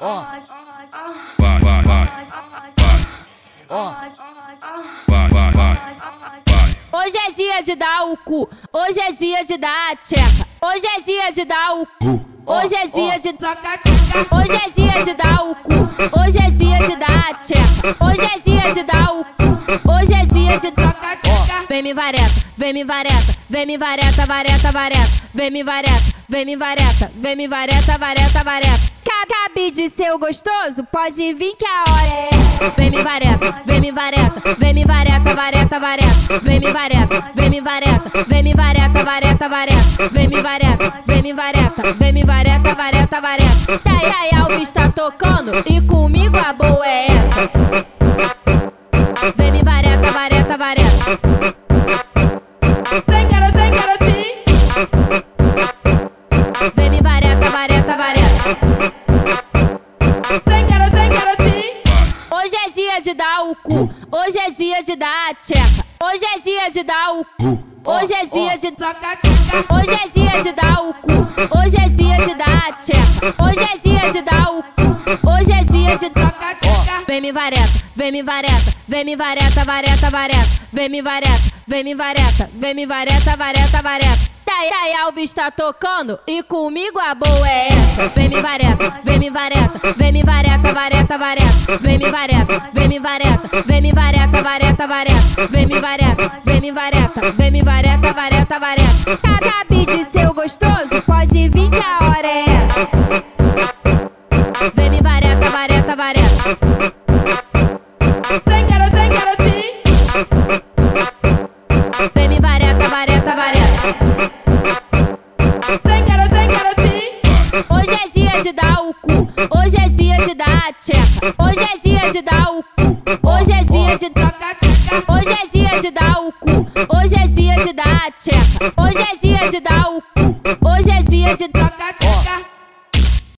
Ó, Vai, vai, vai. ó. Vai, vai, vai. Hoje é dia de dar o cu, hoje é dia de dar a tcheca, hoje é dia de dar o cu, hoje é dia de Hoje é dia de dar o cu, hoje é dia de dar a tcheca, hoje é dia de dar o cu, hoje é dia de Vem me vareta, vem me vareta, vem me vareta, vareta, vareta, vem me vareta, vem me vareta, vem me vareta, vareta, vareta. Cabe de seu gostoso, pode vir que a hora é. Vem me vareta, vem me vareta, vem me vareta, vareta, vareta, vem me vareta, vem me vareta, vem me vareta, vareta, vareta, vem me vareta, vem me vareta, vem me vareta, vareta, vareta. Dai, ai, Alves tá tocando e comigo a boa é essa. Vem me vareta, vareta, vareta. De dar o cu, hoje é dia de dar a tcheca, hoje é dia de dar o cu, hoje é dia de. Hoje é dia de dar o cu, hoje é dia de dar a tcheca, hoje é dia de dar o cu, hoje é dia de tchaca. Vem me vareta, vem me vareta, vem me vareta, vareta, vareta, vem me vareta, vem me vareta, vem me vareta, vareta, vareta. Dai, Alves tá tocando e comigo a boa é essa. Vem me vareta, vem me vareta, vem me vareta, vem me vareta, vareta, vareta, vem me vareta, vem me vareta, vem me vareta, vareta, vareta. Cabe de seu gostoso, pode vir que a hora é essa. Vem me vareta, vareta, vareta. Vem, garoto, vem. Vem me vareta, vareta, vareta. Vem, garoto, vem. Hoje é dia de dar o cu, hoje é dia de dar a tcheca, hoje é dia de dar o cu. Hoje é dia de trocar. Hoje é dia de dar o cu. Hoje é dia de dar a tcheca. Hoje é dia de dar o cu. Hoje é dia de trocar